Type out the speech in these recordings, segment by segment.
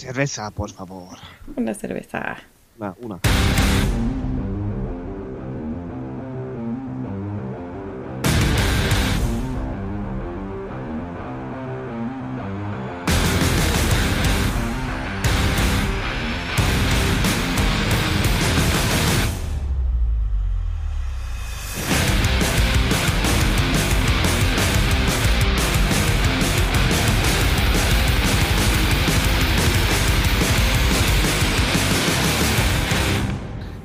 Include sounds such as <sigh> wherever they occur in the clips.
cerveza, por favor. Una cerveza. Na, una.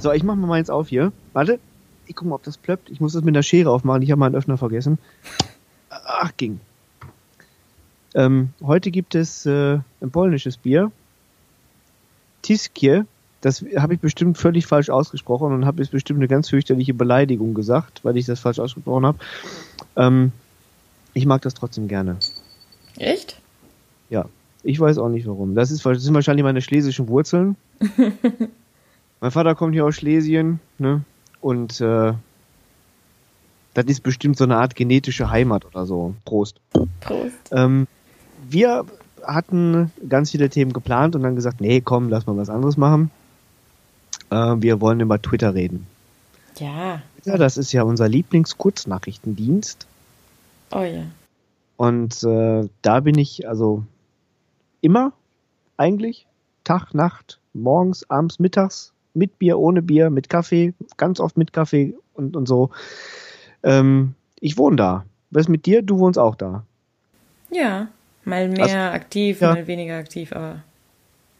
So, ich mach mal meins auf hier. Warte. Ich guck mal, ob das plöppt. Ich muss das mit der Schere aufmachen. Ich habe meinen Öffner vergessen. Ach, ging. Ähm, heute gibt es äh, ein polnisches Bier. Tiskie. Das habe ich bestimmt völlig falsch ausgesprochen und habe jetzt bestimmt eine ganz fürchterliche Beleidigung gesagt, weil ich das falsch ausgesprochen habe. Ähm, ich mag das trotzdem gerne. Echt? Ja. Ich weiß auch nicht warum. Das, ist, das sind wahrscheinlich meine schlesischen Wurzeln. <laughs> Mein Vater kommt hier aus Schlesien, ne? Und äh, das ist bestimmt so eine Art genetische Heimat oder so. Prost. Prost. Ähm, wir hatten ganz viele Themen geplant und dann gesagt, nee, komm, lass mal was anderes machen. Äh, wir wollen über Twitter reden. Ja. Twitter, das ist ja unser Lieblingskurznachrichtendienst. Oh ja. Und äh, da bin ich also immer eigentlich Tag, Nacht, morgens, abends, mittags mit Bier, ohne Bier, mit Kaffee, ganz oft mit Kaffee und, und so. Ähm, ich wohne da. Was ist mit dir? Du wohnst auch da. Ja. Mal mehr Also, aktiv, ja. mal weniger aktiv, aber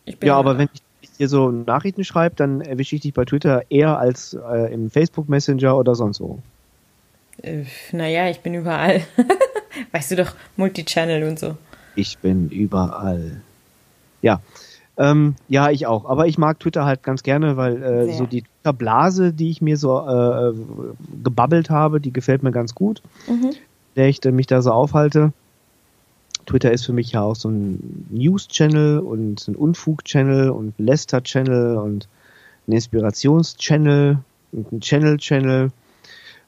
ich bin Ja, aber da. wenn ich dir so Nachrichten schreibe, dann erwische ich dich bei Twitter eher als äh, im Facebook Messenger oder sonst wo. Äh, naja, ich bin überall. <laughs> weißt du doch, Multichannel und so. Ich bin überall. Ja. Ähm, ja, ich auch. Aber ich mag Twitter halt ganz gerne, weil äh, so die Twitter-Blase, die ich mir so äh, gebabbelt habe, die gefällt mir ganz gut, Mhm. der ich mich da so aufhalte. Twitter ist für mich ja auch so ein News-Channel und ein Unfug-Channel und ein Lester-Channel und ein Inspirations-Channel und ein Channel-Channel.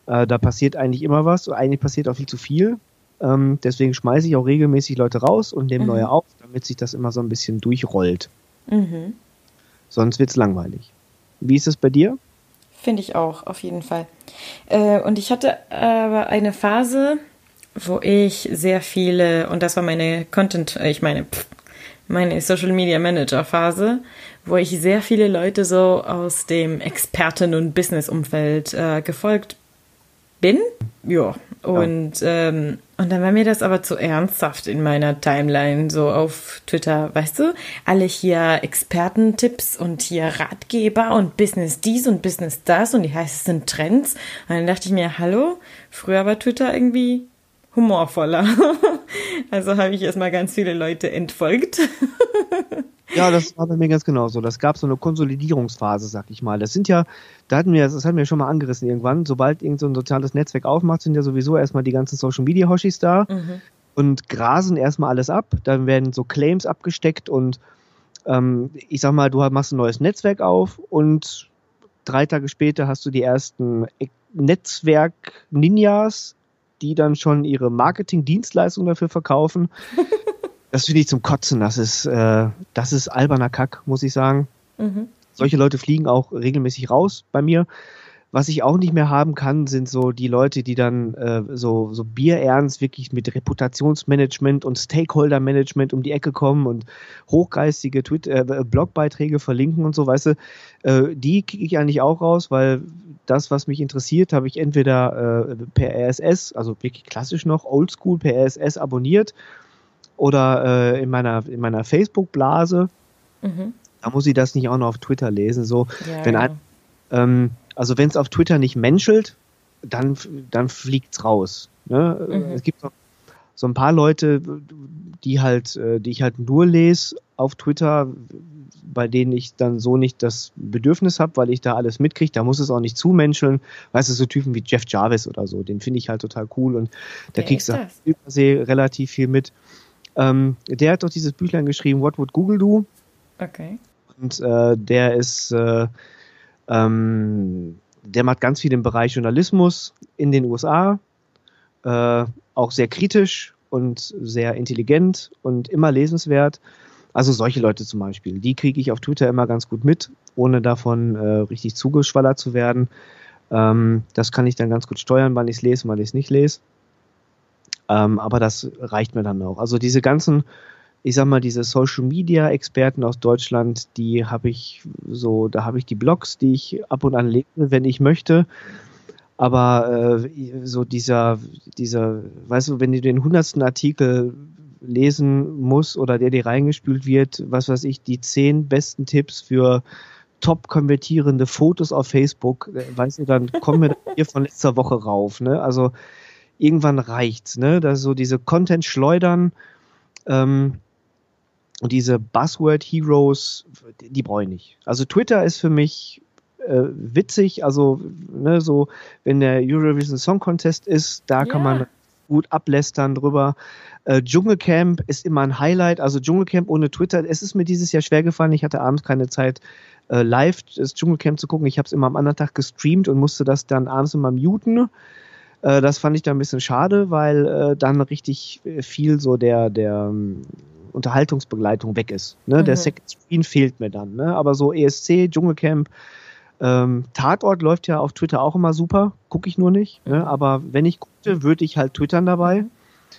Äh, da passiert eigentlich immer was. Eigentlich passiert auch viel zu viel. Ähm, deswegen schmeiße ich auch regelmäßig Leute raus und nehme Mhm. neue auf, damit sich das immer so ein bisschen durchrollt. Mhm. Sonst wird's langweilig. Wie ist es bei dir? Finde ich auch, auf jeden Fall. Äh, und ich hatte aber eine Phase, wo ich sehr viele, und das war meine Content, äh, ich meine, pff, meine Social Media Manager Phase, wo ich sehr viele Leute so aus dem Experten- und Business-Umfeld äh, gefolgt bin. Ja. Und, ähm, und dann war mir das aber zu ernsthaft in meiner Timeline, so auf Twitter, weißt du? Alle hier Expertentipps und hier Ratgeber und Business dies und Business das und die heißesten Trends. Und dann dachte ich mir, hallo, früher war Twitter irgendwie humorvoller. <laughs> also habe ich erstmal ganz viele Leute entfolgt. <laughs> Ja, das war bei mir ganz genauso. Das gab so eine Konsolidierungsphase, sag ich mal. Das sind ja, da hatten wir, das hatten wir schon mal angerissen irgendwann. Sobald irgend so ein soziales Netzwerk aufmacht, sind ja sowieso erstmal die ganzen Social Media Hoshis da und grasen erstmal alles ab. Dann werden so Claims abgesteckt und ähm, ich sag mal, du machst ein neues Netzwerk auf und drei Tage später hast du die ersten Netzwerk-Ninjas, die dann schon ihre Marketing-Dienstleistungen dafür verkaufen. <laughs> Das finde ich zum Kotzen. Das ist, äh, das ist alberner Kack, muss ich sagen. Mhm. Solche Leute fliegen auch regelmäßig raus bei mir. Was ich auch nicht mehr haben kann, sind so die Leute, die dann äh, so, so bierernst wirklich mit Reputationsmanagement und Stakeholder-Management um die Ecke kommen und hochgeistige Twitter, äh, Blogbeiträge verlinken und so, weißt du, äh, die kriege ich eigentlich auch raus, weil das, was mich interessiert, habe ich entweder äh, per RSS, also wirklich klassisch noch, oldschool per RSS abonniert oder äh, in meiner, in meiner Facebook-Blase. Mhm. Da muss ich das nicht auch noch auf Twitter lesen. So, Ja, wenn ein, ähm, also wenn es auf Twitter nicht menschelt, dann, dann fliegt's raus. Ne? Mhm. Es gibt noch so ein paar Leute, die halt, äh, die ich halt nur lese auf Twitter, bei denen ich dann so nicht das Bedürfnis habe, weil ich da alles mitkriege. Da muss es auch nicht zumenscheln. Weißt du, so Typen wie Jeff Jarvis oder so, den finde ich halt total cool und da Wer kriegst du übersee relativ viel mit. Ähm, der hat doch dieses Büchlein geschrieben, What Would Google Do? Okay. Und äh, der ist, äh, ähm, der macht ganz viel im Bereich Journalismus in den USA, äh, auch sehr kritisch und sehr intelligent und immer lesenswert. Also solche Leute zum Beispiel, die kriege ich auf Twitter immer ganz gut mit, ohne davon äh, richtig zugeschwallert zu werden. Ähm, das kann ich dann ganz gut steuern, wann ich es lese, wann ich es nicht lese. Ähm, aber das reicht mir dann auch. Also diese ganzen, ich sag mal, diese Social Media Experten aus Deutschland, die habe ich so, da habe ich die Blogs, die ich ab und an lese, wenn ich möchte. Aber äh, so dieser, dieser, weißt du, wenn du den hundertsten Artikel lesen musst oder der dir reingespült wird, was weiß ich, die zehn besten Tipps für top konvertierende Fotos auf Facebook, äh, weißt du, dann kommen wir <laughs> hier von letzter Woche rauf. Ne? Also irgendwann reicht's, ne? Da so diese Content schleudern ähm, und diese Buzzword Heroes, die brauche ich nicht. Also Twitter ist für mich äh, witzig, also ne, so wenn der Eurovision Song Contest ist, da ja. kann man gut ablästern drüber. Äh, Dschungelcamp ist immer ein Highlight, also Dschungelcamp ohne Twitter, es ist mir dieses Jahr schwer gefallen, ich hatte abends keine Zeit, äh, live das Dschungelcamp zu gucken. Ich habe es immer am anderen Tag gestreamt und musste das dann abends immer muten. Äh, das fand ich da ein bisschen schade, weil äh, dann richtig viel so der, der um, ähm, Unterhaltungsbegleitung weg ist. Ne? Mhm. Der Second Screen fehlt mir dann. Ne? Aber so ESC, Dschungelcamp, ähm, Tatort läuft ja auf Twitter auch immer super, gucke ich nur nicht. Ne? Mhm. Aber wenn ich guckte, würde ich halt twittern dabei.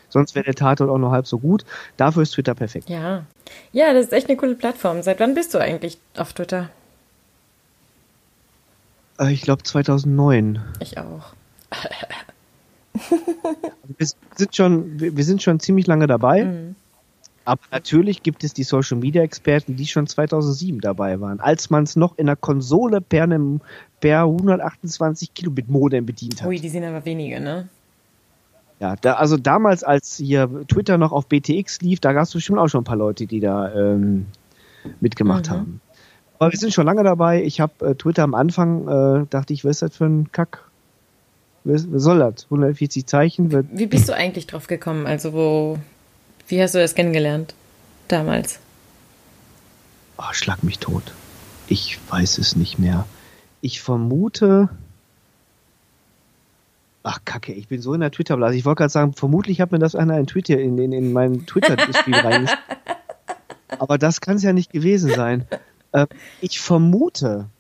Sonst wäre der Tatort auch nur halb so gut. Dafür ist Twitter perfekt. Ja. Ja, das ist echt eine coole Plattform. Seit wann bist du eigentlich auf Twitter? Äh, ich glaube 2009. Ich auch. <laughs> wir sind schon, wir sind schon ziemlich lange dabei. Mhm. Aber natürlich gibt es die Social Media Experten, die schon 2007 dabei waren, als man es noch in der Konsole per, einem, per 128 Kilobit Modem bedient hat. Ui, die sind aber wenige, ne? Ja, da, also damals, als hier Twitter noch auf BTX lief, da gab es bestimmt auch schon ein paar Leute, die da ähm, mitgemacht mhm. haben. Aber wir sind schon lange dabei. Ich habe äh, Twitter am Anfang, äh, dachte ich, was ist das für ein Kack? Was, soll das? 140 Zeichen? Wie bist du eigentlich drauf gekommen? Also wo, wie hast du das kennengelernt damals? Oh, schlag mich tot. Ich weiß es nicht mehr. Ich vermute. Ach, Kacke, ich bin so in der Twitter-Blase. Ich wollte gerade sagen, vermutlich hat mir das einer in Twitter in, in, in meinen Twitter-Spiel <laughs> reingeschrieben. Aber das kann es ja nicht gewesen sein. Äh, ich vermute,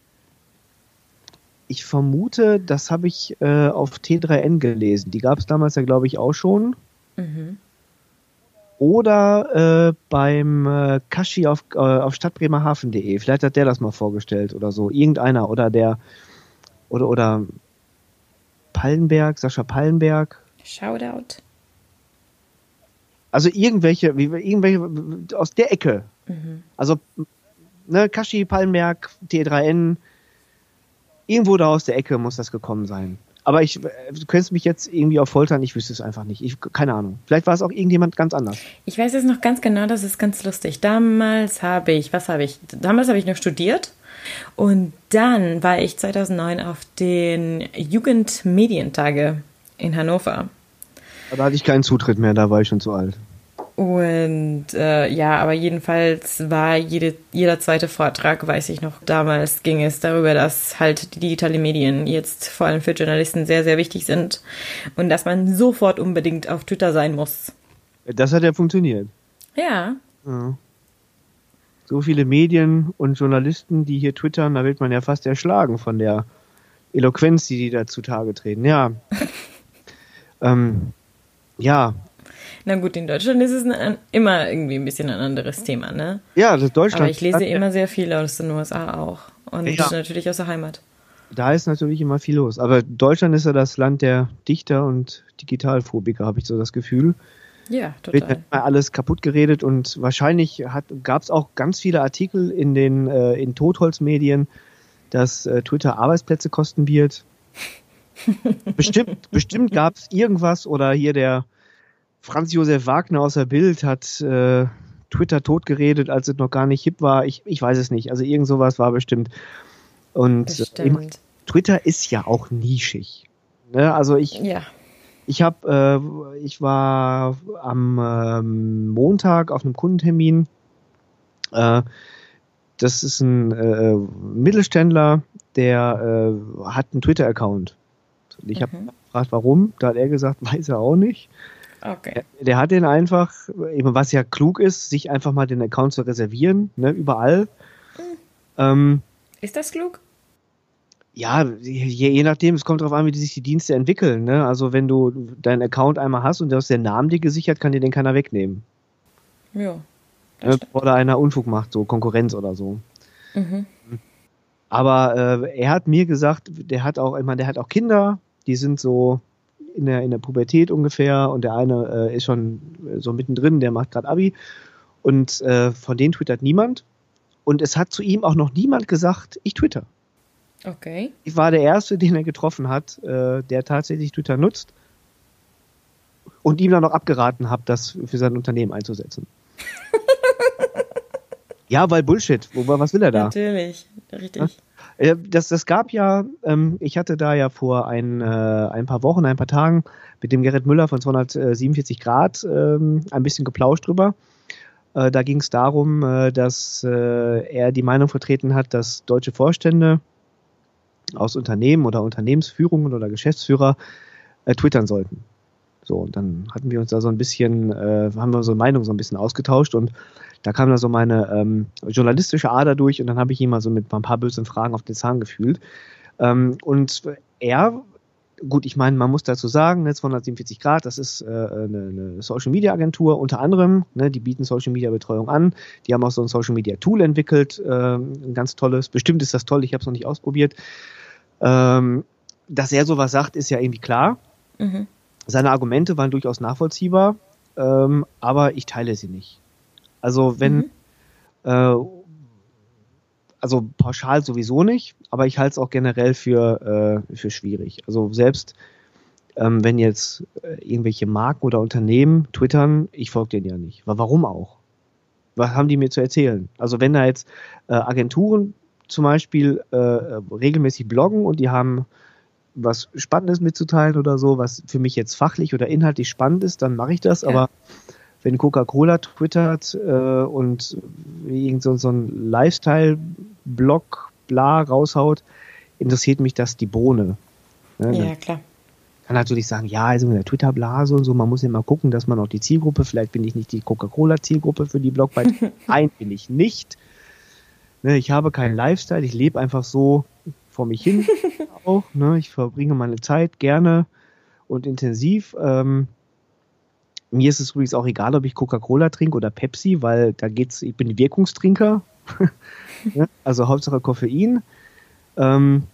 ich vermute, das habe ich äh, auf T3N gelesen. Die gab es damals ja, glaube ich, auch schon. Mhm. Oder äh, beim äh, Kashi auf, äh, auf stadtbremerhaven.de. Vielleicht hat der das mal vorgestellt oder so. Irgendeiner. Oder der. Oder, oder Pallenberg, Sascha Pallenberg. Shoutout. Also irgendwelche, irgendwelche aus der Ecke. Mhm. Also ne, Kashi, Pallenberg, T3N, Irgendwo da aus der Ecke muss das gekommen sein. Aber ich, du könntest mich jetzt irgendwie auf Foltern, ich wüsste es einfach nicht. Ich, keine Ahnung. Vielleicht war es auch irgendjemand ganz anders. Ich weiß es noch ganz genau, das ist ganz lustig. Damals habe ich, was habe ich? Damals habe ich noch studiert. Und dann war ich 2009 auf den Jugendmedientage in Hannover. Da hatte ich keinen Zutritt mehr, da war ich schon zu alt. Und äh, ja, aber jedenfalls war jede, jeder zweite Vortrag, weiß ich noch, damals ging es darüber, dass halt die digitale Medien jetzt vor allem für Journalisten sehr, sehr wichtig sind und dass man sofort unbedingt auf Twitter sein muss. Das hat ja funktioniert. Ja. ja. So viele Medien und Journalisten, die hier twittern, da wird man ja fast erschlagen von der Eloquenz, die die da zutage treten. Ja. <laughs> ähm, ja, na gut, in Deutschland ist es ein, immer irgendwie ein bisschen ein anderes Thema, ne? Ja, das ist Deutschland. Aber ich lese immer sehr viel aus den USA auch. Und ja. natürlich aus der Heimat. Da ist natürlich immer viel los. Aber Deutschland ist ja das Land der Dichter und Digitalphobiker, habe ich so das Gefühl. Ja, total. Wird alles kaputt geredet und wahrscheinlich gab es auch ganz viele Artikel in den äh, in Totholzmedien, dass äh, Twitter Arbeitsplätze kosten wird. <laughs> bestimmt bestimmt gab es irgendwas oder hier der Franz Josef Wagner aus der Bild hat äh, Twitter totgeredet, als es noch gar nicht hip war. Ich, ich weiß es nicht. Also irgend sowas war bestimmt. Und bestimmt. Äh, Twitter ist ja auch nischig. Ne? Also ich, ja. ich habe, äh, ich war am ähm, Montag auf einem Kundentermin. Äh, das ist ein äh, Mittelständler, der äh, hat einen Twitter-Account. Ich habe mhm. gefragt, warum. Da hat er gesagt, <laughs> weiß er auch nicht. Okay. Der, hat den einfach, eben was ja klug ist, sich einfach mal den Account zu reservieren, ne, überall. Ähm, Ist das klug? ja, je, je nachdem, es kommt darauf an, wie die sich die Dienste entwickeln. Ne? Also wenn du deinen Account einmal hast und du hast den Namen dir gesichert, kann dir den keiner wegnehmen. Ja. Ne? Oder einer Unfug macht, so Konkurrenz oder so. Mhm. Aber äh, er hat mir gesagt, der hat auch, ich meine, der hat auch Kinder, die sind so in der, in der Pubertät ungefähr und der eine äh, ist schon so mittendrin, der macht gerade Abi und äh, von denen twittert niemand. Und es hat zu ihm auch noch niemand gesagt, ich twitter. Okay. Ich war der Erste, den er getroffen hat, äh, der tatsächlich Twitter nutzt und ihm dann noch abgeraten habe, das für sein Unternehmen einzusetzen. <laughs> ja, weil Bullshit. Was will er da? Natürlich. Richtig. Äh, Das, das gab ja, ähm, ich hatte da ja vor ein, äh, ein paar Wochen, ein paar Tagen mit dem Gerrit Müller von 247 Grad ähm, ein bisschen geplauscht drüber. Äh, da ging es darum, äh, dass äh, er die Meinung vertreten hat, dass deutsche Vorstände aus Unternehmen oder Unternehmensführungen oder Geschäftsführer äh, twittern sollten. So, und dann hatten wir uns da so ein bisschen, äh, haben wir so Meinung so ein bisschen ausgetauscht und da kam da so meine ähm, journalistische Ader durch und dann habe ich ihn mal so mit ein paar bösen Fragen auf den Zahn gefühlt. Ähm, und er, gut, ich meine, man muss dazu sagen, ne, 247 Grad, das ist äh, eine, eine Social Media Agentur unter anderem, ne, die bieten Social Media Betreuung an, die haben auch so ein Social Media Tool entwickelt, ähm, ein ganz tolles, bestimmt ist das toll, ich habe es noch nicht ausprobiert. Ähm, dass er sowas sagt, ist ja irgendwie klar. Mhm. Seine Argumente waren durchaus nachvollziehbar, ähm, aber ich teile sie nicht. Also wenn, Mhm. äh, also pauschal sowieso nicht, aber ich halte es auch generell für, äh, für schwierig. Also selbst ähm, wenn jetzt äh, irgendwelche Marken oder Unternehmen twittern, ich folge denen ja nicht. Warum auch? Was haben die mir zu erzählen? Also wenn da jetzt äh, Agenturen zum Beispiel äh, regelmäßig bloggen und die haben was Spannendes mitzuteilen oder so, was für mich jetzt fachlich oder inhaltlich spannend ist, dann mache ich das. Ja. Aber wenn Coca-Cola twittert äh, und irgend so, so ein Lifestyle-Blog bla raushaut, interessiert mich das die Bohne. Ne? Ja, klar. Kann natürlich sagen, ja, also mit der Twitter-Blase und so, man muss ja mal gucken, dass man auch die Zielgruppe, vielleicht bin ich nicht die Coca-Cola-Zielgruppe für die Blogbeiträge. <laughs> Nein, bin ich nicht. Ne, ich habe keinen Lifestyle, ich lebe einfach so vor mich hin <laughs> auch. Ne? Ich verbringe meine Zeit gerne und intensiv. Ähm, mir ist es übrigens auch egal, ob ich Coca-Cola trinke oder Pepsi, weil da geht's, ich bin Wirkungstrinker. <laughs> Also Hauptsache Koffein. Ähm,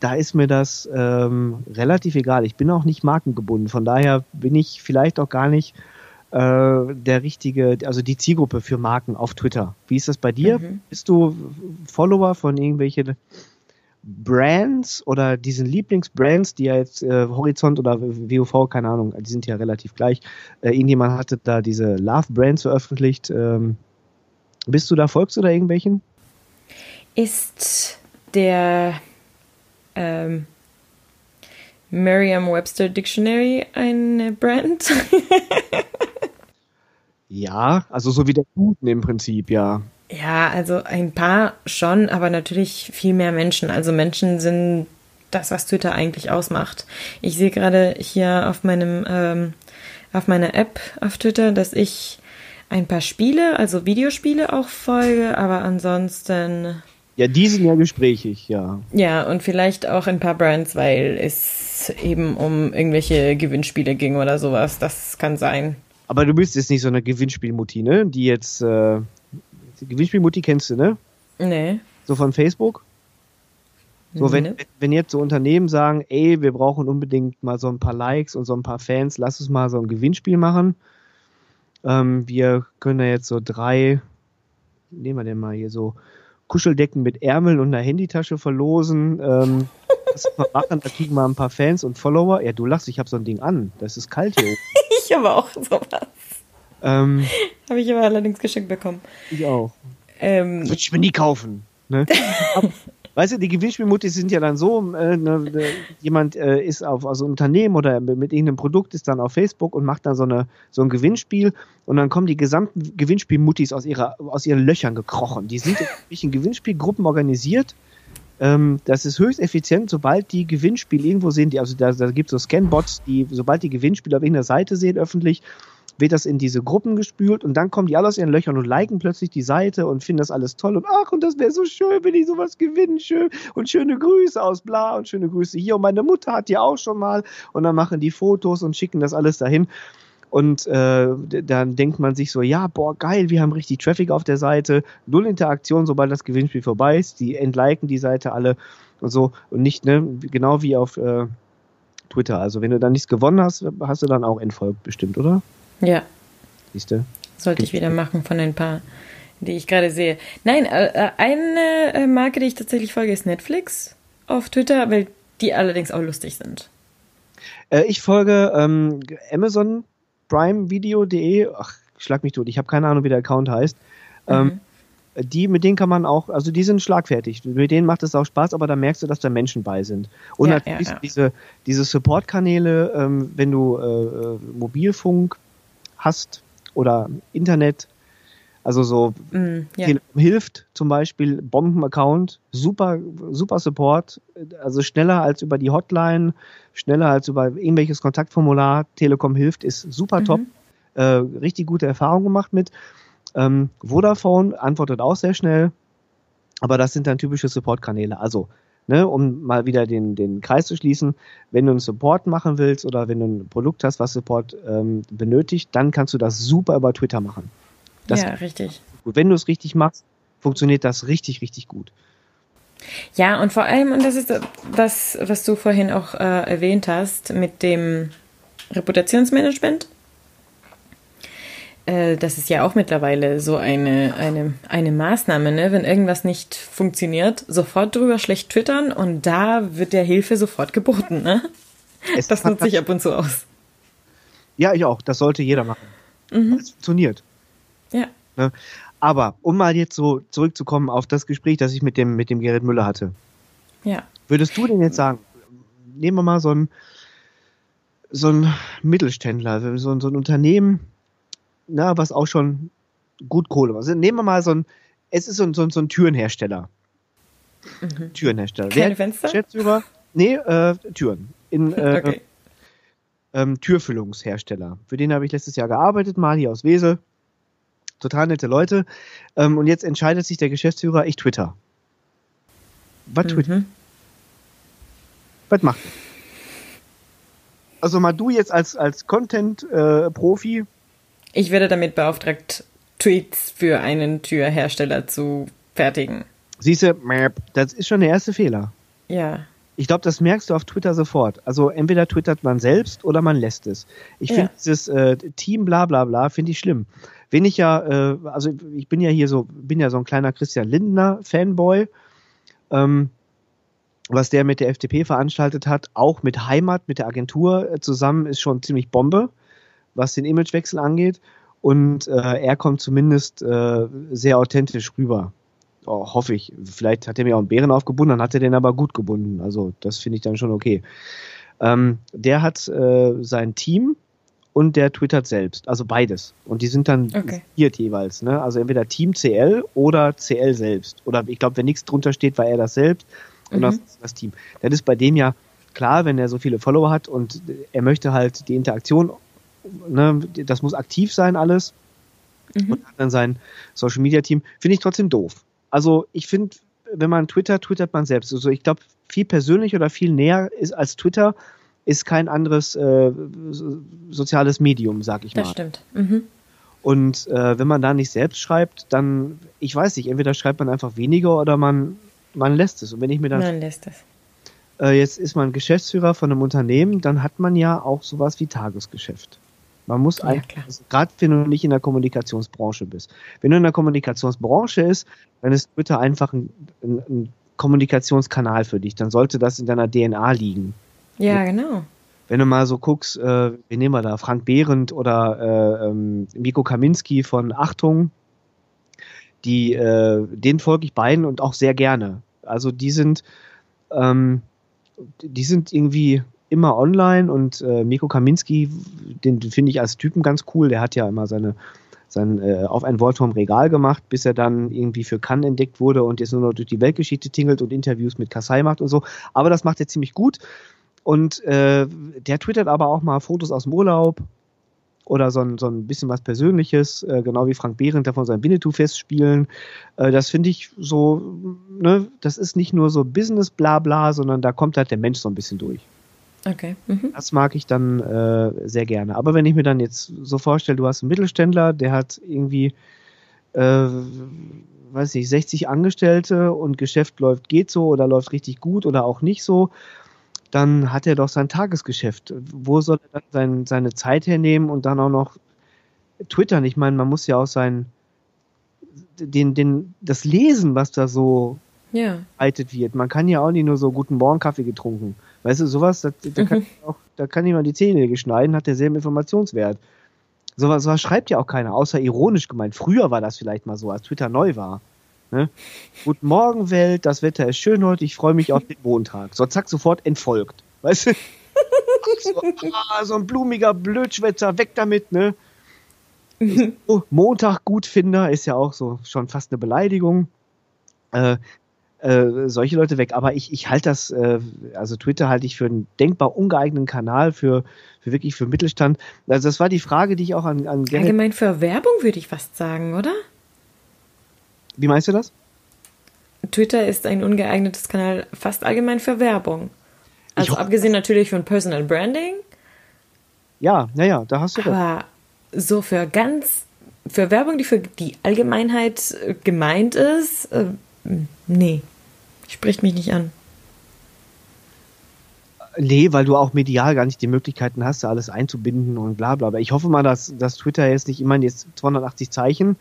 da ist mir das ähm, relativ egal. Ich bin auch nicht markengebunden. Von daher bin ich vielleicht auch gar nicht äh, der richtige, also die Zielgruppe für Marken auf Twitter. Wie ist das bei dir? Mhm. Bist du Follower von irgendwelchen Brands oder diesen Lieblingsbrands, die ja jetzt äh, Horizont oder WOV, keine Ahnung, die sind ja relativ gleich. Äh, irgendjemand hatte da diese Love Brands veröffentlicht. Ähm, bist du da, folgst du da irgendwelchen? Ist der ähm, Merriam-Webster Dictionary eine Brand? <laughs> Ja, also so wie der Duden im Prinzip, ja. Ja, also ein paar schon, aber natürlich viel mehr Menschen. Also Menschen sind das, was Twitter eigentlich ausmacht. Ich sehe gerade hier auf meinem ähm, auf meiner App auf Twitter, dass ich ein paar Spiele, also Videospiele auch folge, aber ansonsten Ja, die sind ja gesprächig, ja. Ja, und vielleicht auch ein paar Brands, weil es eben um irgendwelche Gewinnspiele ging oder sowas. Das kann sein. Aber du bist jetzt nicht so eine Gewinnspielmutti, ne? Die jetzt, äh, Gewinnspielmutti kennst du, ne? Nee. So von Facebook? So, wenn, Nee. wenn jetzt so Unternehmen sagen, ey, wir brauchen unbedingt mal so ein paar Likes und so ein paar Fans, lass uns mal so ein Gewinnspiel machen. Ähm, wir können da jetzt so drei, nehmen wir denn mal hier so Kuscheldecken mit Ärmeln und einer Handytasche verlosen. Ähm, <laughs> das mal machen, da kriegen wir ein paar Fans und Follower. Ja, du lachst, ich habe so ein Ding an. Das ist kalt hier. <laughs> Ich habe auch sowas. Ähm, <laughs> Habe ich aber allerdings geschenkt bekommen. ich auch. Ähm, Würde ich mir nie kaufen. Ne? <laughs> Aber, weißt du, die Gewinnspielmutis sind ja dann so, äh, ne, äh, jemand äh, ist auf also ein Unternehmen oder mit irgendeinem Produkt ist dann auf Facebook und macht dann so, eine, so ein Gewinnspiel und dann kommen die gesamten Gewinnspielmutis aus, ihrer, aus ihren Löchern gekrochen. Die sind in irgendwelchen Gewinnspielgruppen organisiert Ähm, das ist höchst effizient, sobald die Gewinnspiele irgendwo sehen, die, also da, da gibt es so Scanbots, die, sobald die Gewinnspiele auf irgendeiner Seite sehen, öffentlich, wird das in diese Gruppen gespült und dann kommen die alle aus ihren Löchern und liken plötzlich die Seite und finden das alles toll und ach, und das wäre so schön, wenn ich sowas gewinnen, schön und schöne Grüße aus bla und schöne Grüße hier und meine Mutter hat ja auch schon mal und dann machen die Fotos und schicken das alles dahin. Und äh, dann denkt man sich so, ja, boah, geil, wir haben richtig Traffic auf der Seite, null Interaktion, sobald das Gewinnspiel vorbei ist, die entliken die Seite alle und so und nicht, ne, genau wie auf äh, Twitter. Also wenn du dann nichts gewonnen hast, hast du dann auch Endfolg bestimmt, oder? Ja. Siehst du? Sollte ich wieder machen von ein paar, die ich gerade sehe. Nein, äh, eine Marke, die ich tatsächlich folge, ist Netflix auf Twitter, weil die allerdings auch lustig sind. Äh, ich folge ähm, Amazon primevideo.de, ach, schlag mich tot, ich habe keine Ahnung, wie der Account heißt. Ähm, mhm. Ähm, die, mit denen kann man auch, also die sind schlagfertig. Mit denen macht es auch Spaß, aber da merkst du, dass da Menschen bei sind. Und ja, natürlich ja, ja. diese, diese Support-Kanäle, ähm, wenn du äh, äh Mobilfunk hast oder Internet, also so mm, ja. hilft zum Beispiel Bomben-Account, super, super Support, also schneller als über die Hotline, schneller als über irgendwelches Kontaktformular. Telekom hilft, ist super mhm. top, äh, richtig gute Erfahrung gemacht mit. Ähm, Vodafone antwortet auch sehr schnell, aber das sind dann typische Support-Kanäle. Also Ne, um mal wieder den, den Kreis zu schließen, wenn du einen Support machen willst oder wenn du ein Produkt hast, was Support ähm, benötigt, dann kannst du das super über Twitter machen. Das ja, richtig. Gut. Wenn du es richtig machst, funktioniert das richtig, richtig gut. Ja, und vor allem, und das ist das, was du vorhin auch äh, erwähnt hast, mit dem Reputationsmanagement. Äh, das ist ja auch mittlerweile so eine, eine, eine Maßnahme, ne? wenn irgendwas nicht funktioniert, sofort drüber schlecht twittern und da wird der Hilfe sofort geboten. Ne? Es das nutze ich ab und zu aus. Ja, ich auch. Das sollte jeder machen. Mhm. Es funktioniert. Ja. Ne? Aber um mal jetzt so zurückzukommen auf das Gespräch, das ich mit dem, mit dem Gerrit Müller hatte. Ja. Würdest du denn jetzt sagen, nehmen wir mal so ein, so ein Mittelständler, so, so ein Unternehmen, na, was auch schon gut Kohle war. Also nehmen wir mal so ein, es ist so ein, so ein, so ein Türenhersteller. Mhm. Türenhersteller. Keine Wer, Fenster? Schätzüber? Nee, äh, Türen. In, <laughs> äh, okay. ähm, Türfüllungshersteller. Für den habe ich letztes Jahr gearbeitet, mal hier aus Wesel total nette Leute. Ähm, und jetzt entscheidet sich der Geschäftsführer, ich Twitter. Was Twitter? Mhm. Was macht er? Also mal du jetzt als, als Content-Profi. Äh, ich werde damit beauftragt, Tweets für einen Türhersteller zu fertigen. Siehst du, das ist schon der erste Fehler. Ja. Ich glaube, das merkst du auf Twitter sofort. Also entweder twittert man selbst oder man lässt es. Ich ja. finde dieses äh, Team bla bla bla, finde ich schlimm. Wen ich ja, äh, also ich bin ja hier so, bin ja so ein kleiner Christian Lindner Fanboy. Ähm, was der mit der FDP veranstaltet hat, auch mit Heimat, mit der Agentur äh, zusammen, ist schon ziemlich Bombe, was den Imagewechsel angeht. Und äh, er kommt zumindest äh, sehr authentisch rüber. Oh, hoffe ich. Vielleicht hat er mir auch einen Bären aufgebunden, dann hat er den aber gut gebunden. Also das finde ich dann schon okay. Ähm, der hat äh, sein Team und der twittert selbst. Also beides. Und die sind dann okay. jeweils. Ne? Also entweder Team CL oder CL selbst. Oder ich glaube, wenn nichts drunter steht, war er das selbst und mhm. das, das Team. Das ist bei dem ja klar, wenn er so viele Follower hat und er möchte halt die Interaktion, ne, das muss aktiv sein alles. Mhm. Und hat dann sein Social Media Team. Finde ich trotzdem doof. Also ich finde, wenn man twittert, twittert man selbst. Also ich glaube, viel persönlicher oder viel näher ist als Twitter ist kein anderes äh, soziales Medium, sag ich mal. Das stimmt. Mhm. Und äh, wenn man da nicht selbst schreibt, dann, ich weiß nicht, entweder schreibt man einfach weniger oder man, man lässt es. Und wenn ich mir dann. Man lässt es. Äh, jetzt ist man Geschäftsführer von einem Unternehmen, dann hat man ja auch sowas wie Tagesgeschäft. Man muss ja, eigentlich, also, gerade wenn du nicht in der Kommunikationsbranche bist. Wenn du in der Kommunikationsbranche ist, dann ist Twitter einfach ein, ein, ein Kommunikationskanal für dich. Dann sollte das in deiner DNA liegen. Ja, genau. Wenn du mal so guckst, äh, wen nehmen wir da? Frank Behrendt oder äh, ähm, Miko Kaminski von Achtung, die, äh, denen folge ich beiden und auch sehr gerne. Also die sind, ähm, die sind irgendwie immer online und äh, Miko Kaminski, den, den finde ich als Typen ganz cool. Der hat ja immer seine, sein äh, auf ein Wort Regal gemacht, bis er dann irgendwie für Cannes entdeckt wurde und jetzt nur noch durch die Weltgeschichte tingelt und Interviews mit Kasai macht und so. Aber das macht er ziemlich gut. Und äh, der twittert aber auch mal Fotos aus dem Urlaub oder so ein, so ein bisschen was Persönliches, äh, genau wie Frank Behrendt davon sein Winnetou-Fest spielen. Äh, das finde ich so, ne, das ist nicht nur so Business-Blabla, sondern da kommt halt der Mensch so ein bisschen durch. Okay. Mhm. Das mag ich dann äh, sehr gerne. Aber wenn ich mir dann jetzt so vorstelle, du hast einen Mittelständler, der hat irgendwie, äh, weiß nicht, 60 Angestellte und Geschäft läuft, geht so oder läuft richtig gut oder auch nicht so, dann hat er doch sein Tagesgeschäft. Wo soll er dann sein, seine Zeit hernehmen und dann auch noch twittern? Ich meine, man muss ja auch sein, den, den, das Lesen, was da so ja. wird. Man kann ja auch nicht nur so guten Morgen Kaffee getrunken. Weißt du, sowas, da, da, kann, auch, da kann jemand die Zähne geschneiden, hat derselben Informationswert. Sowas, sowas schreibt ja auch keiner, außer ironisch gemeint. Früher war das vielleicht mal so, als Twitter neu war. Ne? Guten Morgen, Welt, das Wetter ist schön heute, ich freue mich auf den Montag. So, zack, sofort entfolgt. Weißt du? so, ah, so ein blumiger Blödschwätzer, weg damit, ne? So, Montag Gutfinder ist ja auch so schon fast eine Beleidigung. Äh, äh, solche Leute weg. Aber ich, ich halte das, äh, also Twitter halte ich für einen denkbar ungeeigneten Kanal für, für wirklich für Mittelstand. Also das war die Frage, die ich auch an, an Gerrit Allgemein für Werbung würde ich fast sagen, oder? Wie meinst du das? Twitter ist ein ungeeignetes Kanal fast allgemein für Werbung. Also abgesehen natürlich von Personal Branding. Ja, naja, da hast du Aber recht. so für ganz, für Werbung, die für die Allgemeinheit gemeint ist, äh, nee. Spricht mich nicht an. Nee, weil du auch medial gar nicht die Möglichkeiten hast, alles einzubinden und bla bla. Aber ich hoffe mal, dass, dass Twitter jetzt nicht immer jetzt 280 Zeichen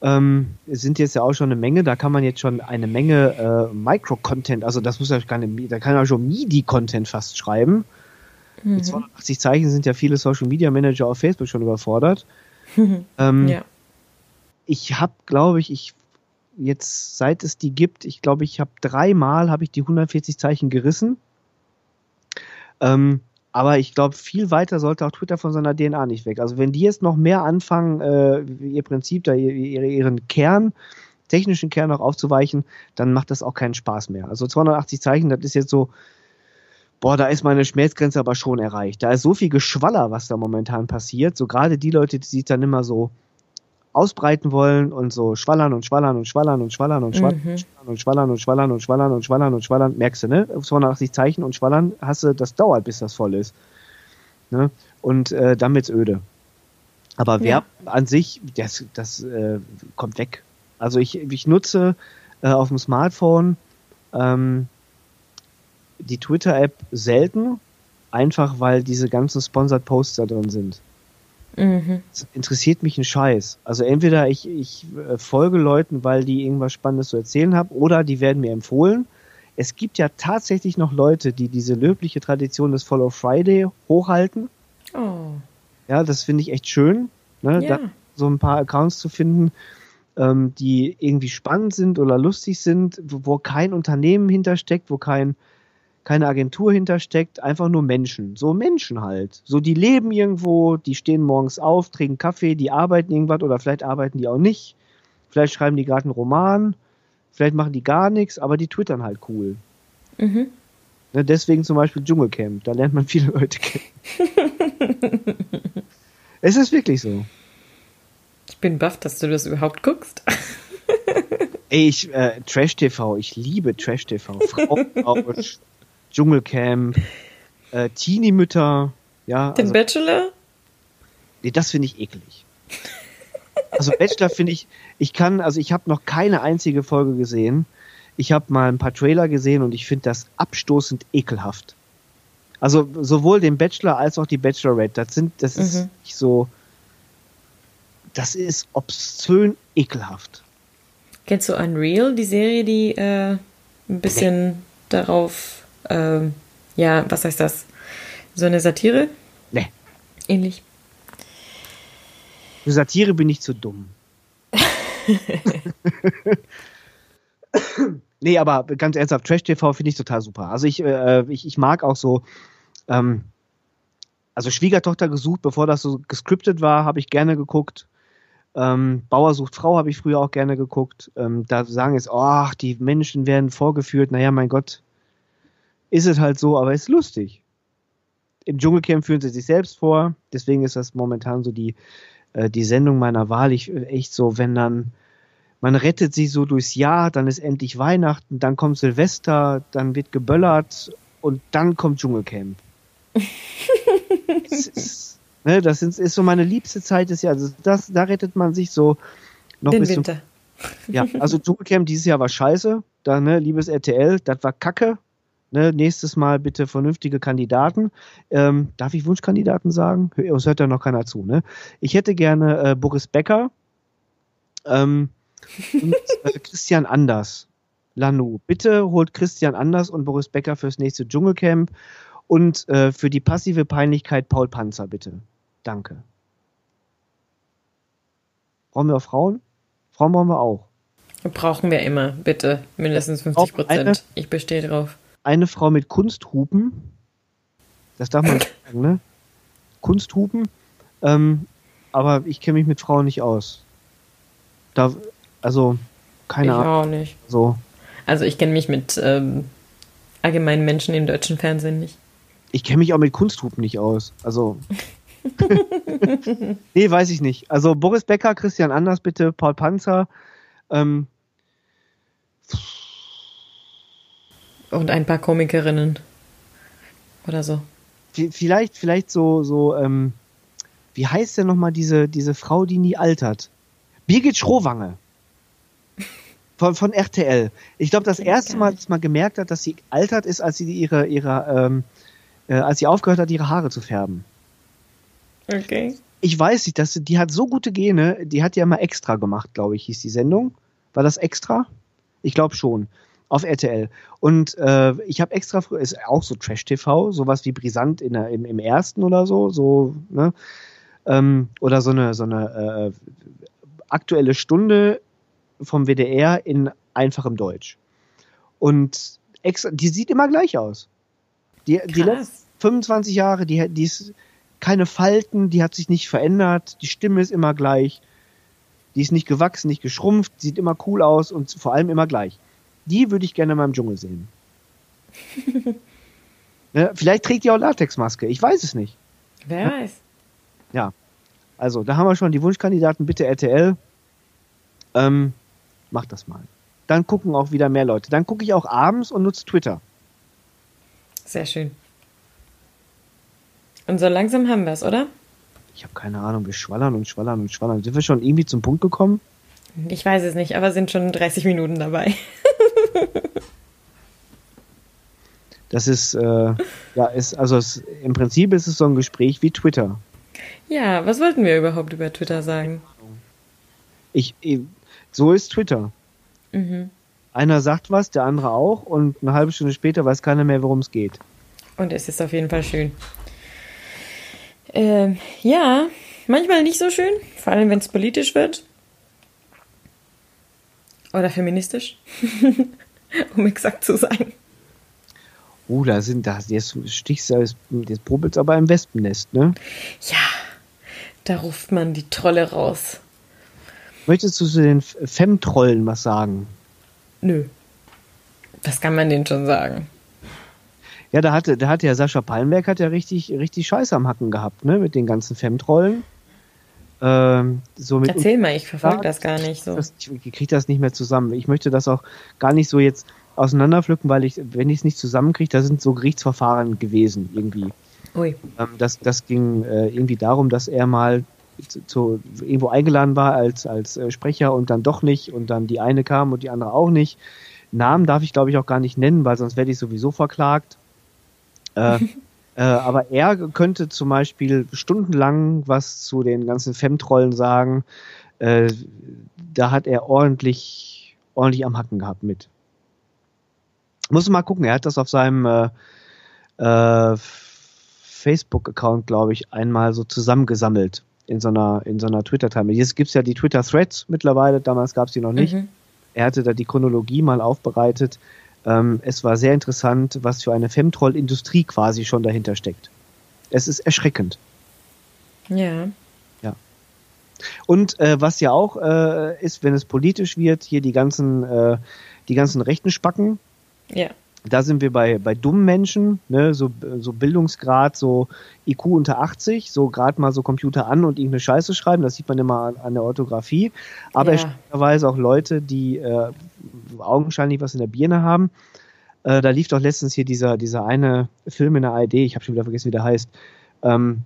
ähm, sind jetzt ja auch schon eine Menge. Da kann man jetzt schon eine Menge äh, Micro-Content, also das muss ja gar nicht, da kann man schon MIDI-Content fast schreiben. Mhm. Mit 280 Zeichen sind ja viele Social Media Manager auf Facebook schon überfordert. <laughs> ähm, ja. Ich habe, glaube ich, ich jetzt seit es die gibt, ich glaube, ich habe dreimal habe ich die 140 Zeichen gerissen. Ähm, aber ich glaube, viel weiter sollte auch Twitter von seiner DNA nicht weg. Also wenn die jetzt noch mehr anfangen, äh, ihr Prinzip, da ihren Kern, technischen Kern auch aufzuweichen, dann macht das auch keinen Spaß mehr. Also 280 Zeichen, das ist jetzt so, boah, da ist meine Schmerzgrenze aber schon erreicht. Da ist so viel Geschwaller, was da momentan passiert. So gerade die Leute, die sich dann immer so ausbreiten wollen und so schwallern und schwallern und schwallern und schwallern und schwallern mhm. und schwallern und schwallern und schwallern und schwallern und schwallern, merkst du, ne? 280 Zeichen und schwallern hast du, das dauert, bis das voll ist. Ne? Und äh, dann wird's öde. Aber wer ja. an sich, das, das äh, kommt weg. Also ich, ich nutze äh, auf dem Smartphone ähm, die Twitter-App selten, einfach weil diese ganzen Sponsored Posts da drin sind. Mhm. Interessiert mich ein Scheiß. Also entweder ich, ich äh, folge Leuten, weil die irgendwas Spannendes zu erzählen haben, oder die werden mir empfohlen. Es gibt ja tatsächlich noch Leute, die diese löbliche Tradition des Follow Friday hochhalten. Oh. Ja, das finde ich echt schön, ne? Ja. so ein paar Accounts zu finden, ähm, die irgendwie spannend sind oder lustig sind, wo, wo kein Unternehmen hintersteckt, wo kein keine Agentur hintersteckt, einfach nur Menschen. So Menschen halt. So, die leben irgendwo, die stehen morgens auf, trinken Kaffee, die arbeiten irgendwas oder vielleicht arbeiten die auch nicht. Vielleicht schreiben die gerade einen Roman, vielleicht machen die gar nichts, aber die twittern halt cool. Mhm. Ne, deswegen zum Beispiel Dschungelcamp, da lernt man viele <laughs> Leute kennen. es ist wirklich so. Ich bin baff, dass du das überhaupt guckst. Ey, ich, äh, Trash TV, ich liebe Trash TV. Frauenrausch, <laughs> Dschungelcamp, äh, Teenie-Mütter, ja. Den also, Bachelor? Nee, das finde ich eklig. Also Bachelor finde ich, ich kann, also ich habe noch keine einzige Folge gesehen. Ich habe mal ein paar Trailer gesehen und ich finde das abstoßend ekelhaft. Also sowohl den Bachelor als auch die Bachelorette, das sind, das ist mhm. nicht so, das ist obszön ekelhaft. Kennst du Unreal, die Serie, die äh, ein bisschen nee. darauf ähm, ja, was heißt das? So eine Satire? Nee. Ähnlich. Für Satire bin ich zu dumm. <laughs> nee, aber ganz ernsthaft, Trash TV finde ich total super. Also ich, äh, ich, ich mag auch so, ähm, also Schwiegertochter gesucht, bevor das so gescriptet war, habe ich gerne geguckt. Ähm, Bauer sucht Frau habe ich früher auch gerne geguckt. Ähm, da sagen jetzt, ach, die Menschen werden vorgeführt. Naja, mein Gott, ist es halt so, aber ist lustig. Im Dschungelcamp führen sie sich selbst vor. Deswegen ist das momentan so die, äh, die Sendung meiner Wahl. Ich äh, echt so, wenn dann man rettet sie so durchs Jahr, dann ist endlich Weihnachten, dann kommt Silvester, dann wird geböllert und dann kommt Dschungelcamp. <laughs> das, ist, ne, das ist, ist, so meine liebste Zeit des Jahres. Also das, da rettet man sich so noch Den bis Winter. Zum, ja, also Dschungelcamp dieses Jahr war scheiße. Da, ne, liebes RTL, das war Kacke. Ne, nächstes Mal bitte vernünftige Kandidaten. Ähm, darf ich Wunschkandidaten sagen? Es hört ja noch keiner zu. Ne? Ich hätte gerne äh, Boris Becker. Ähm, und äh, <laughs> Christian Anders. Lanu. Bitte holt Christian Anders und Boris Becker fürs nächste Dschungelcamp und äh, für die passive Peinlichkeit Paul Panzer, bitte. Danke. Brauchen wir auch Frauen? Frauen brauchen wir auch. Brauchen wir immer, bitte. Mindestens 50 Prozent. Ich bestehe drauf. Eine Frau mit Kunsthupen. Das darf man sagen, ne? Kunsthupen. Ähm, aber ich kenne mich mit Frauen nicht aus. Da, also, keine ich Ahnung. auch nicht. So. Also ich kenne mich mit ähm, allgemeinen Menschen im deutschen Fernsehen nicht. Ich kenne mich auch mit Kunsthupen nicht aus. Also. <laughs> nee, weiß ich nicht. Also Boris Becker, Christian Anders bitte, Paul Panzer. Ähm, Und ein paar Komikerinnen. Oder so. vielleicht, vielleicht so, so, ähm, wie heißt denn nochmal diese, diese Frau, die nie altert? Birgit Schrowange. <laughs> Von, von RTL. Ich glaube, das erste Mal, dass man gemerkt hat, dass sie altert ist, als sie ihre, ihre, ähm, äh, als sie aufgehört hat, ihre Haare zu färben. Okay. Ich weiß nicht, dass die hat so gute Gene, die hat ja immer extra gemacht, glaube ich, hieß die Sendung. War das extra? Ich glaube schon. Auf RTL. Und äh, ich habe extra früher, ist auch so Trash-TV, sowas wie Brisant in der, im, im ersten oder so, so, ne? Ähm, oder so eine, so eine äh, aktuelle Stunde vom WDR in einfachem Deutsch. Und extra, die sieht immer gleich aus. Die, die letzten 25 Jahre, die, die ist keine Falten, die hat sich nicht verändert, die Stimme ist immer gleich, die ist nicht gewachsen, nicht geschrumpft, sieht immer cool aus und vor allem immer gleich. Die würde ich gerne in meinem Dschungel sehen. ja, <laughs> vielleicht trägt die auch Latexmaske, ich weiß es nicht. Wer weiß. Ja, also da haben wir schon die Wunschkandidaten, bitte RTL. Ähm, macht das mal. Dann gucken auch wieder mehr Leute. Dann gucke ich auch abends und nutze Twitter. Sehr schön. Und so langsam haben wir es, oder? Ich habe keine Ahnung, wir schwallern und schwallern und schwallern. Sind wir schon irgendwie zum Punkt gekommen? Ich weiß es nicht, aber sind schon 30 Minuten dabei. <laughs> das ist, äh, ja, ist, also es, im Prinzip ist es so ein Gespräch wie Twitter. Ja, was wollten wir überhaupt über Twitter sagen? Ich, ich so ist Twitter. Mhm. Einer sagt was, der andere auch, und eine halbe Stunde später weiß keiner mehr, worum es geht. Und es ist auf jeden Fall schön. Ähm, ja, manchmal nicht so schön, vor allem wenn es politisch wird. Oder feministisch, <laughs> um exakt zu sein. Oh, da sind da, jetzt stichst du, jetzt probelst aber im Wespennest, ne? Ja, da ruft man die Trolle raus. Möchtest du zu den Femtrollen was sagen? Nö. Was kann man denen schon sagen? Ja, da hatte, da hatte ja Sascha Pallenberg hat ja richtig, richtig Scheiße am Hacken gehabt, ne, mit den ganzen Femtrollen. Ähm, so mit Erzähl mal, ich verfolge das gar nicht so. Ich kriege das nicht mehr zusammen. Ich möchte das auch gar nicht so jetzt auseinanderpflücken, weil ich, wenn ich es nicht zusammenkriege, da sind so Gerichtsverfahren gewesen irgendwie. Ui. Ähm, das, das ging äh, irgendwie darum, dass er mal zu, zu, irgendwo eingeladen war als, als äh, Sprecher und dann doch nicht und dann die eine kam und die andere auch nicht. Namen darf ich glaube ich auch gar nicht nennen, weil sonst werde ich sowieso verklagt. Äh, <laughs> äh, aber er könnte zum Beispiel stundenlang was zu den ganzen Femtrollen sagen. Äh, da hat er ordentlich, ordentlich am Hacken gehabt mit. Muss mal gucken, er hat das auf seinem äh, äh, Facebook-Account, glaube ich, einmal so zusammengesammelt in so einer, in so einer Twitter-Timeline. Jetzt gibt es ja die Twitter-Threads mittlerweile, damals gab es die noch nicht. Mhm. Er hatte da die Chronologie mal aufbereitet. Ähm, es war sehr interessant, was für eine Femtroll-Industrie quasi schon dahinter steckt. Es ist erschreckend. Ja. Ja. Und äh, was ja auch äh, ist, wenn es politisch wird, hier die ganzen, äh, die ganzen rechten Spacken. Ja. Da sind wir bei, bei dummen Menschen, ne, so, so Bildungsgrad, so IQ unter 80, so gerade mal so Computer an und irgendeine Scheiße schreiben, das sieht man immer an, an der Orthographie. Aber Ja. ja. auch Leute, die äh, augenscheinlich was in der Birne haben. Äh, da lief doch letztens hier dieser, dieser eine Film in der ARD, ich habe schon wieder vergessen, wie der heißt. Ähm,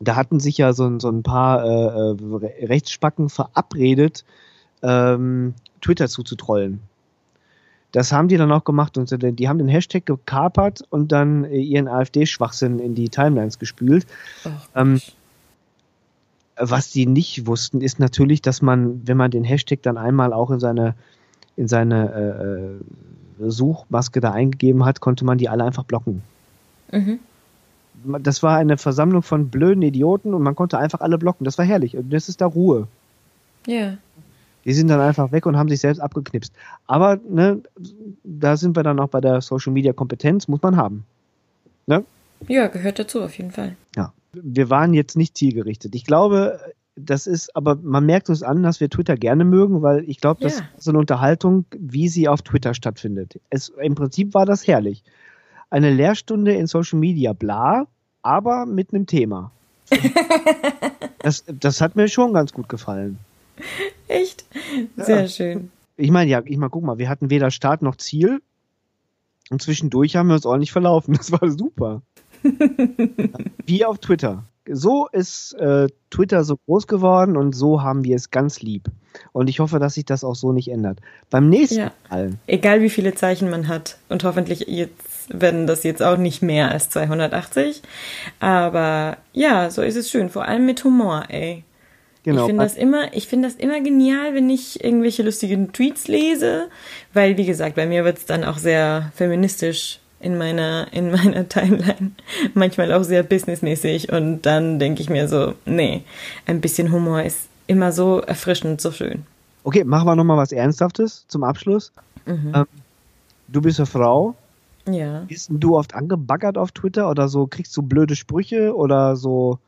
da hatten sich ja so, ein- so ein paar äh, äh, Re- Rechtsspacken verabredet, ähm, Twitter zuzutrollen. Das haben die dann auch gemacht und die haben den Hashtag gekapert und dann äh, ihren AfD-Schwachsinn in die Timelines gespült. Ach, Ähm, Was die nicht wussten, ist natürlich, dass man, wenn man den Hashtag dann einmal auch in seine, in seine äh, äh, Suchmaske da eingegeben hat, konnte man die alle einfach blocken. mhm. Das war eine Versammlung von blöden Idioten und man konnte einfach alle blocken. Das war herrlich. Und das ist da Ruhe. Ja. Die sind dann einfach weg und haben sich selbst abgeknipst. Aber ne, da sind wir dann auch bei der Social Media Kompetenz, muss man haben. Ne? Ja, gehört dazu, auf jeden Fall. Ja. Wir waren jetzt nicht zielgerichtet. Ich glaube, das ist, aber man merkt uns an, dass wir Twitter gerne mögen, weil ich glaube, das Ja. ist so eine Unterhaltung, wie sie auf Twitter stattfindet. Es, Im Prinzip war das herrlich. Eine Lehrstunde in Social Media, bla, aber mit einem Thema. <laughs> das, das hat mir schon ganz gut gefallen. <laughs> Echt? Sehr Ja. schön. Ich meine, ja, ich meine, guck mal, wir hatten weder Start noch Ziel. Und zwischendurch haben wir uns ordentlich verlaufen. <laughs> Das war super. <laughs> Wie auf Twitter. So ist äh, Twitter so groß geworden und so haben wir es ganz lieb. Und ich hoffe, dass sich das auch so nicht ändert. Beim nächsten Ja. Mal, Egal wie viele Zeichen man hat. Und hoffentlich jetzt werden das jetzt auch nicht mehr als 280. Aber ja, so ist es schön. Vor allem mit Humor, ey. Genau, Ich finde das immer, ich finde das immer genial, wenn ich irgendwelche lustigen Tweets lese, weil wie gesagt, bei mir wird es dann auch sehr feministisch in meiner in <laughs> meiner Timeline, manchmal auch sehr businessmäßig und dann denke ich mir so, nee, ein bisschen Humor ist immer so erfrischend, so schön. okay, machen wir nochmal was Ernsthaftes zum Abschluss. Mhm. Ähm, du bist eine Frau. Ja. Bist du oft angebaggert auf Twitter oder so? Kriegst du blöde Sprüche oder so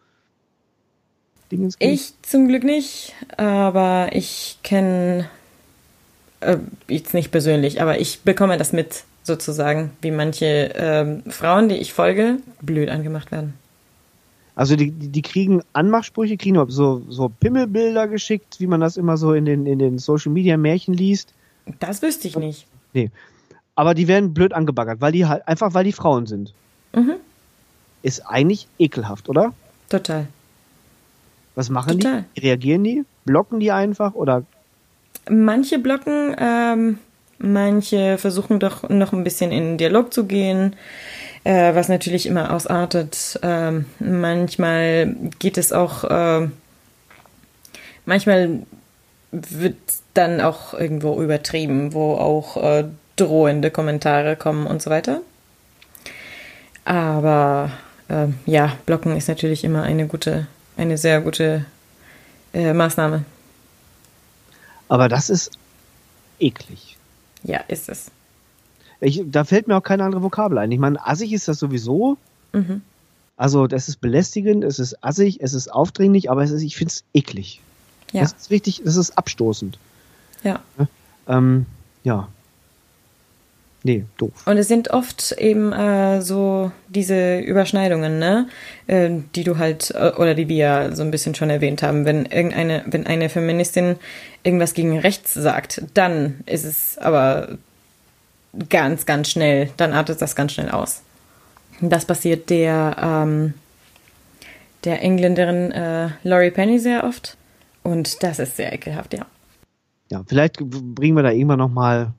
Dingens? Ich zum Glück nicht, aber ich kenne äh, jetzt nicht persönlich, aber ich bekomme das mit sozusagen, wie manche ähm, Frauen, die ich folge, blöd angemacht werden. Also die, die die kriegen Anmachsprüche, kriegen so, so Pimmelbilder geschickt, wie man das immer so in den, in den Social Media Märchen liest. Das wüsste ich nicht. Nee. Aber die werden blöd angebaggert, weil die halt, einfach weil die Frauen sind. Mhm. Ist eigentlich ekelhaft, oder? Total. Was machen Total. die? Reagieren die? Blocken die einfach oder Manche blocken, ähm, manche versuchen doch noch ein bisschen in den Dialog zu gehen, äh, was natürlich immer ausartet. Ähm, manchmal geht es auch, äh, manchmal wird dann auch irgendwo übertrieben, wo auch äh, drohende Kommentare kommen und so weiter. Aber äh, ja, blocken ist natürlich immer eine gute, eine sehr gute äh, Maßnahme. aber das ist eklig. Ja, ist es. Ich, da fällt mir auch keine andere Vokabel ein. Ich meine, assig ist das sowieso. Mhm. Also, das ist belästigend, es ist assig, es ist aufdringlich, aber es ist, ich finde es eklig. Ja, Das ist richtig, das ist abstoßend. ja. Ähm, ja. Nee, doof. Und es sind oft eben äh, so diese Überschneidungen, ne, äh, die du halt äh, oder die wir ja so ein bisschen schon erwähnt haben. Wenn irgendeine, wenn eine Feministin irgendwas gegen rechts sagt, dann ist es aber ganz, ganz schnell, dann artet das ganz schnell aus. Das passiert der ähm, der Engländerin äh, Laurie Penny sehr oft und das ist sehr ekelhaft, ja. Ja, vielleicht bringen wir da irgendwann nochmal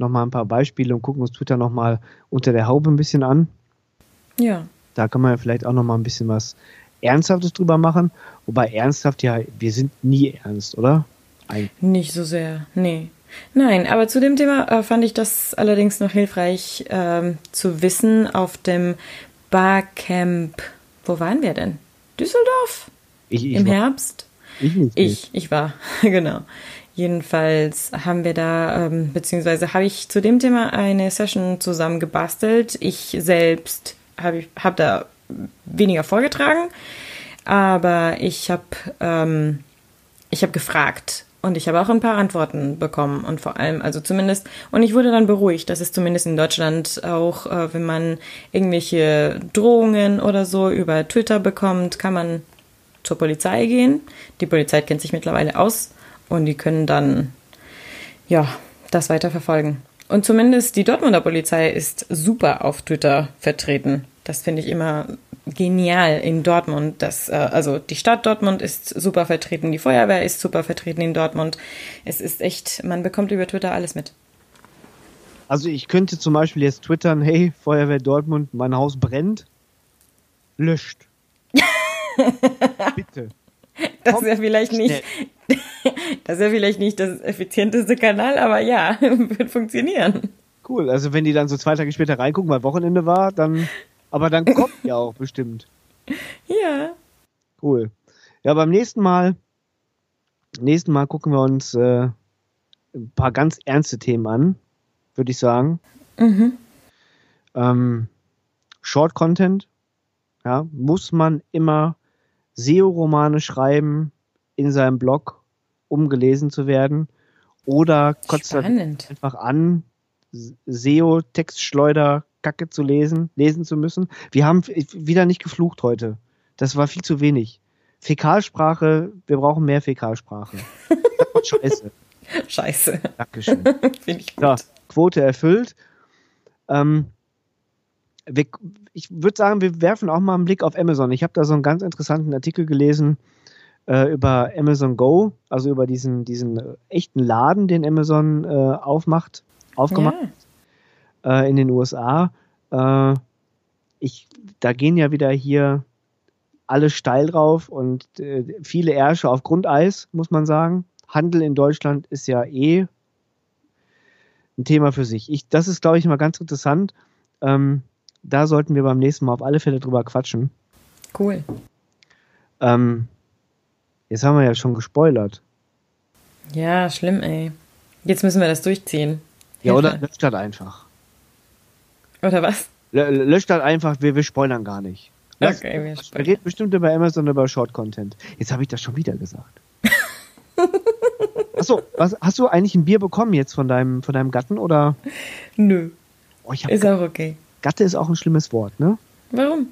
noch mal ein paar Beispiele und gucken uns Twitter nochmal unter der Haube ein bisschen an. Ja, Da kann man ja vielleicht auch nochmal ein bisschen was Ernsthaftes drüber machen. Wobei ernsthaft ja, wir sind nie ernst, oder? Eigentlich. Nicht so sehr, nee. Nein, aber zu dem Thema äh, fand ich das allerdings noch hilfreich ähm, zu wissen auf dem Barcamp. Wo waren wir denn? Düsseldorf? Ich, ich, Im war- Herbst? ich nicht. Ich, ich war, <laughs> genau. Jedenfalls haben wir da, ähm, beziehungsweise habe ich zu dem Thema eine Session zusammen gebastelt. Ich selbst habe hab da weniger vorgetragen, aber ich habe ähm, habe gefragt und ich habe auch ein paar Antworten bekommen und vor allem, also zumindest, und ich wurde dann beruhigt, dass es zumindest in Deutschland auch, äh, wenn man irgendwelche Drohungen oder so über Twitter bekommt, kann man zur Polizei gehen. Die Polizei kennt sich mittlerweile aus und die können dann, ja, das weiter verfolgen. Und zumindest die Dortmunder Polizei ist super auf Twitter vertreten. Das finde ich immer genial in Dortmund. Das, äh, also die Stadt Dortmund ist super vertreten, die Feuerwehr ist super vertreten in Dortmund. Es ist echt, man bekommt über Twitter alles mit. Also ich könnte zum Beispiel jetzt twittern, hey, Feuerwehr Dortmund, mein Haus brennt. Löscht. Bitte. <laughs> Das ist ja vielleicht nicht, <laughs> das ist ja vielleicht nicht das effizienteste Kanal, aber ja, <laughs> wird funktionieren. Cool, also wenn die dann so zwei Tage später reingucken, weil Wochenende war, dann aber dann kommt ja auch bestimmt. Ja. Cool. Ja, beim nächsten Mal, nächsten Mal gucken wir uns äh, ein paar ganz ernste Themen an, würde ich sagen. Mhm. Ähm, Short Content, ja, muss man immer SEO-Romane schreiben in seinem Blog, um gelesen zu werden? Oder kotzt er einfach an, SEO-Textschleuder Kacke zu lesen, lesen zu müssen. Wir haben wieder nicht geflucht heute. Das war viel zu wenig. Fäkalsprache, wir brauchen mehr Fäkalsprache. <laughs> Scheiße. Scheiße. Dankeschön. <laughs> Finde ich gut. Ja, Quote erfüllt. Ähm, wir, ich würde sagen, wir werfen auch mal einen Blick auf Amazon. Ich habe da so einen ganz interessanten Artikel gelesen äh, über Amazon Go, also über diesen, diesen echten Laden, den Amazon äh, aufmacht, aufgemacht. Ja äh, in den USA. Äh, ich, da gehen ja wieder hier alle steil drauf und äh, viele Ärsche auf Grundeis, muss man sagen. Handel in Deutschland ist ja eh ein Thema für sich. Ich, das ist, glaube ich, mal ganz interessant. Ähm, da sollten wir beim nächsten Mal auf alle Fälle drüber quatschen. Cool. Ähm, jetzt haben wir ja schon gespoilert. Ja, schlimm, ey. Jetzt müssen wir das durchziehen. Ja, oder löscht das einfach. Oder was? löscht halt einfach, wir, wir spoilern gar nicht. Lass, okay, wir spoilern. reden bestimmt über Amazon über Short Content. Jetzt habe ich das schon wieder gesagt. <laughs> Achso, was, hast du eigentlich ein Bier bekommen jetzt von deinem, von deinem Gatten oder? Nö. Oh, ist auch okay. Gatte ist auch ein schlimmes Wort, ne? Warum?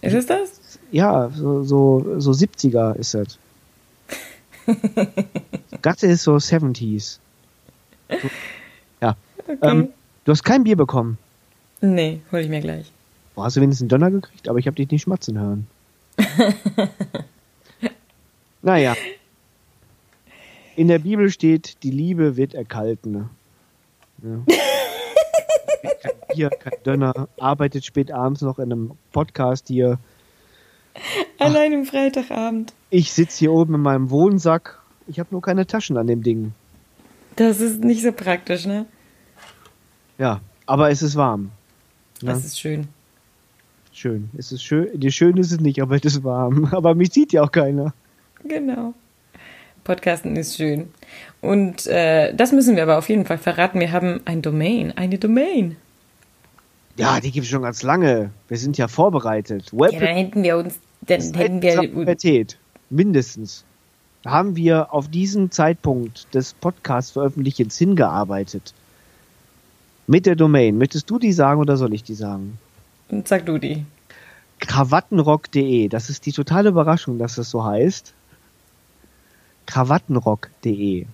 Ist es das? Ja, so, so, so 70er ist es. <laughs> Gatte ist so 70s. So, ja. Okay. Ähm, du hast kein Bier bekommen. Nee, hol ich mir gleich. Boah, hast du wenigstens einen Donner gekriegt, aber ich habe dich nicht schmatzen hören. <laughs> naja. In der Bibel steht, die Liebe wird erkalten. Ja. Kein Bier, kein Döner, arbeitet spät abends noch in einem Podcast hier. <laughs> An einem Freitagabend. Ich sitze hier oben in meinem Wohnsack. Ich habe nur keine Taschen an dem Ding. Das ist nicht so praktisch, ne? Ja, aber es ist warm. Das ja. ist schön. Schön. Es ist schön. Die schön ist es nicht, aber es ist warm. <laughs> Aber mich sieht ja auch keiner. Genau. Podcasten ist schön. Und äh, das müssen wir aber auf jeden Fall verraten. Wir haben ein Domain, eine Domain. Ja, die gibt es schon ganz lange. Wir sind ja vorbereitet. Web ja, dann hätten wir uns, dann hätten wir mindestens haben wir auf diesen Zeitpunkt des Podcast-Veröffentlichens hingearbeitet. Mit der Domain. Möchtest du die sagen oder soll ich die sagen? Sag du die. Krawattenrock.de. Das ist die totale Überraschung, dass es so heißt. Krawattenrock.de.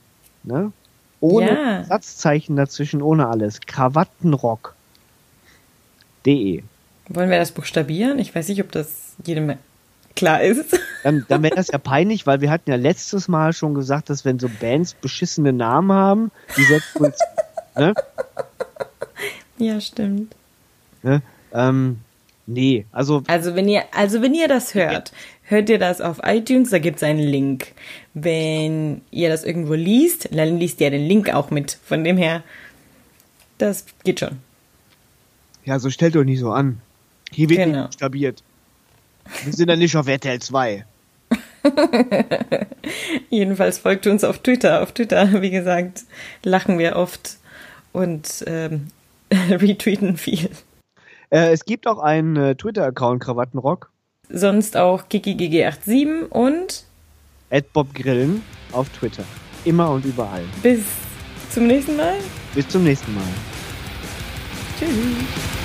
Ne? Ohne ja. Satzzeichen dazwischen, ohne alles. Krawattenrock.de. Wollen wir das buchstabieren? Ich weiß nicht, ob das jedem klar ist. <laughs> Dann, dann wäre das ja peinlich, weil wir hatten ja letztes Mal schon gesagt, dass wenn so Bands beschissene Namen haben, die setzen <laughs> ne? Ja, stimmt. Ne? Ähm, nee, also. Also wenn ihr, also wenn ihr das hört, hört ihr das auf iTunes, da gibt es einen Link. Wenn ihr das irgendwo liest, dann liest ihr den Link auch mit. Von dem her, das geht schon. Ja, so stellt euch nicht so an. Hier wird genau. nicht stabiert. Wir sind ja nicht auf RTL 2. <laughs> Jedenfalls folgt uns auf Twitter. Auf Twitter, wie gesagt, lachen wir oft und ähm, <laughs> retweeten viel. Äh, es gibt auch einen äh, Twitter-Account Krawattenrock. Sonst auch KikiGG87 und @bobgrillen auf Twitter. Immer und überall. Bis zum nächsten Mal. Bis zum nächsten Mal. Tschüss.